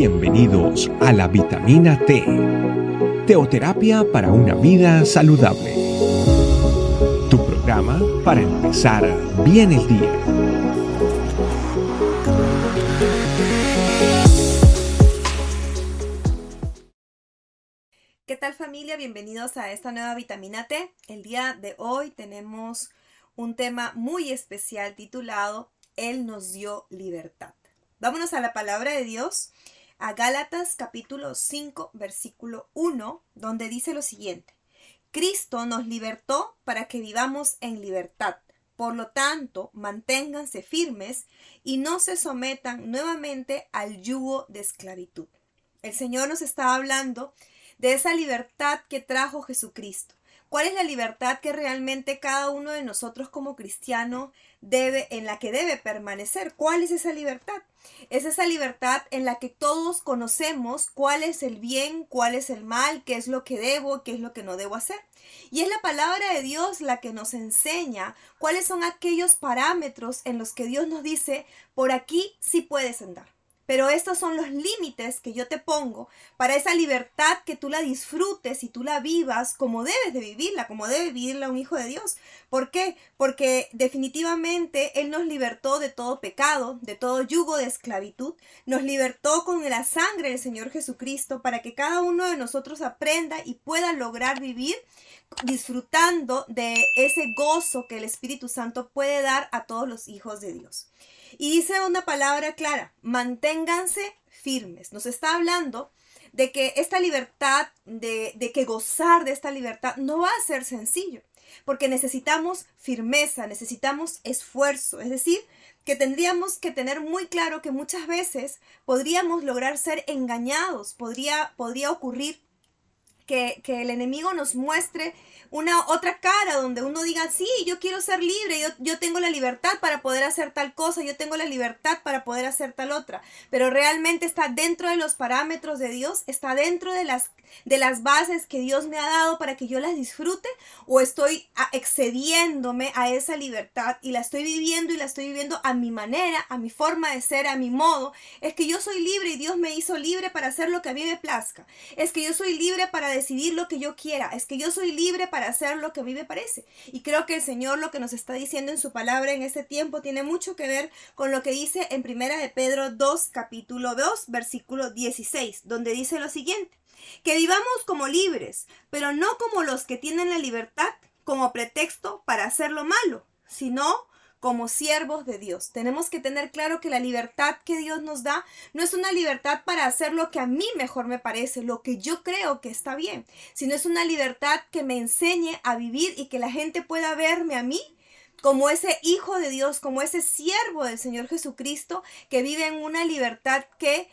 Bienvenidos a la vitamina T, teoterapia para una vida saludable. Tu programa para empezar bien el día. ¿Qué tal familia? Bienvenidos a esta nueva vitamina T. El día de hoy tenemos un tema muy especial titulado Él nos dio libertad. Vámonos a la palabra de Dios, a Gálatas capítulo 5, versículo 1, donde dice lo siguiente. Cristo nos libertó para que vivamos en libertad. Por lo tanto, manténganse firmes y no se sometan nuevamente al yugo de esclavitud. El Señor nos está hablando de esa libertad que trajo Jesucristo. ¿Cuál es la libertad que realmente cada uno de nosotros como cristiano debe, en la que debe permanecer? ¿Cuál es esa libertad? Es esa libertad en la que todos conocemos cuál es el bien, cuál es el mal, qué es lo que debo, qué es lo que no debo hacer. Y es la palabra de Dios la que nos enseña cuáles son aquellos parámetros en los que Dios nos dice, por aquí sí puedes andar pero estos son los límites que yo te pongo para esa libertad que tú la disfrutes y tú la vivas como debes de vivirla, como debe vivirla un hijo de Dios. ¿Por qué? Porque definitivamente Él nos libertó de todo pecado, de todo yugo de esclavitud, nos libertó con la sangre del Señor Jesucristo para que cada uno de nosotros aprenda y pueda lograr vivir disfrutando de ese gozo que el Espíritu Santo puede dar a todos los hijos de Dios. Y dice una palabra clara, manténganse firmes. Nos está hablando de que esta libertad, de, de, que gozar de esta libertad no va a ser sencillo, porque necesitamos firmeza, necesitamos esfuerzo, es decir, que tendríamos que tener muy claro que muchas veces podríamos lograr ser engañados, podría, podría ocurrir que, el enemigo nos muestre una otra cara donde uno diga, sí, yo quiero ser libre, yo, yo tengo la libertad para poder hacer tal cosa, yo tengo la libertad para poder hacer tal otra, pero realmente está dentro de los parámetros de Dios, está dentro de las, de las bases que Dios me ha dado para que yo las disfrute o estoy excediéndome a esa libertad y la estoy viviendo y la estoy viviendo a mi manera, a mi forma de ser, a mi modo. Es que yo soy libre y Dios me hizo libre para hacer lo que a mí me plazca. Es que yo soy libre para decidir lo que yo quiera. Es que yo soy libre para hacer lo que a mí me parece. Y creo que el Señor lo que nos está diciendo en su palabra en este tiempo tiene mucho que ver con lo que dice en Primera de Pedro 2, capítulo 2, versículo 16, donde dice lo siguiente, que vivamos como libres, pero no como los que tienen la libertad como pretexto para hacer lo malo, sino como siervos de Dios. Tenemos que tener claro que la libertad que Dios nos da no es una libertad para hacer lo que a mí mejor me parece, lo que yo creo que está bien, sino es una libertad que me enseñe a vivir y que la gente pueda verme a mí como ese hijo de Dios, como ese siervo del Señor Jesucristo que vive en una libertad que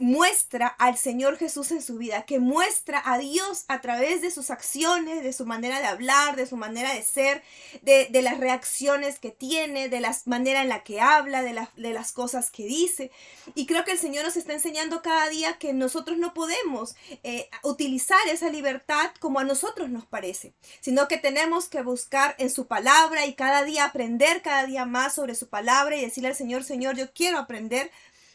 muestra al Señor Jesús en su vida, que muestra a Dios a través de sus acciones, de su manera de hablar, de su manera de ser, de, las reacciones que tiene, de la manera en la que habla, de, de las cosas que dice. Y creo que el Señor nos está enseñando cada día que nosotros no podemos eh, utilizar esa libertad como a nosotros nos parece, sino que tenemos que buscar en su palabra y cada día aprender cada día más sobre su palabra y decirle al Señor, Señor, yo quiero aprender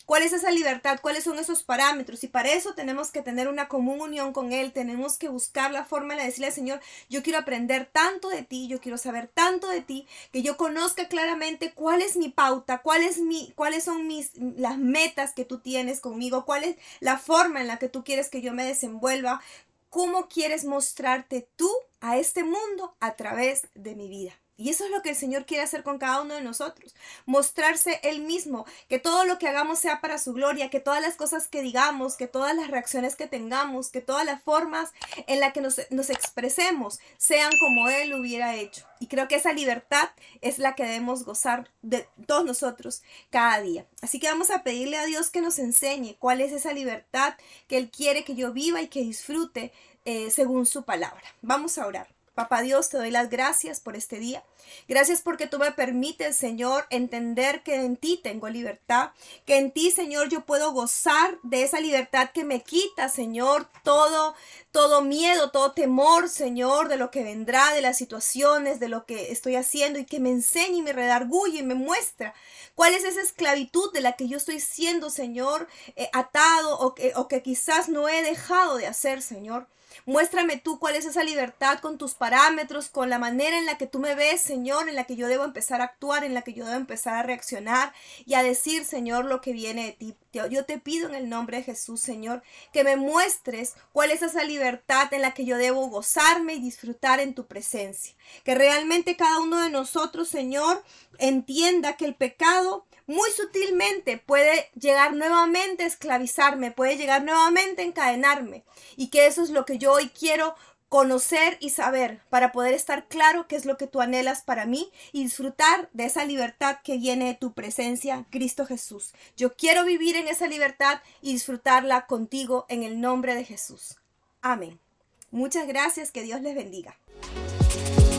¿Cuál es esa libertad? ¿Cuáles son esos parámetros? Y para eso tenemos que tener una común unión con Él, tenemos que buscar la forma de decirle al Señor, yo quiero aprender tanto de ti, yo quiero saber tanto de ti, que yo conozca claramente cuál es mi pauta, cuál es mi, cuáles son mis, las metas que tú tienes conmigo, cuál es la forma en la que tú quieres que yo me desenvuelva, cómo quieres mostrarte tú a este mundo a través de mi vida. Y eso es lo que el Señor quiere hacer con cada uno de nosotros. Mostrarse Él mismo, que todo lo que hagamos sea para su gloria, que todas las cosas que digamos, que todas las reacciones que tengamos, que todas las formas en las que nos, expresemos sean como Él hubiera hecho. Y creo que esa libertad es la que debemos gozar de todos nosotros cada día. Así que vamos a pedirle a Dios que nos enseñe cuál es esa libertad que Él quiere que yo viva y que disfrute eh, según su palabra. Vamos a orar. Papá Dios, te doy las gracias por este día. Gracias porque tú me permites, Señor, entender que en ti tengo libertad, que en ti, Señor, yo puedo gozar de esa libertad que me quita, Señor, todo, todo miedo, todo temor, Señor, de lo que vendrá, de las situaciones, de lo que estoy haciendo y que me enseñe y me redarguye y me muestra ¿Cuál es esa esclavitud de la que yo estoy siendo, Señor, eh, atado o que, o que quizás no he dejado de hacer, Señor? Muéstrame tú cuál es esa libertad con tus parámetros, con la manera en la que tú me ves, Señor, en la que yo debo empezar a actuar, en la que yo debo empezar a reaccionar y a decir, Señor, lo que viene de ti. Yo te pido en el nombre de Jesús, Señor, que me muestres cuál es esa libertad en la que yo debo gozarme y disfrutar en tu presencia. Que realmente cada uno de nosotros, Señor, entienda que el muy sutilmente puede llegar nuevamente a esclavizarme, puede llegar nuevamente a encadenarme. Y que eso es lo que yo hoy quiero conocer y saber para poder estar claro qué es lo que tú anhelas para mí y disfrutar de esa libertad que viene de tu presencia, Cristo Jesús. Yo quiero vivir en esa libertad y disfrutarla contigo en el nombre de Jesús. Amén. Muchas gracias, que Dios les bendiga.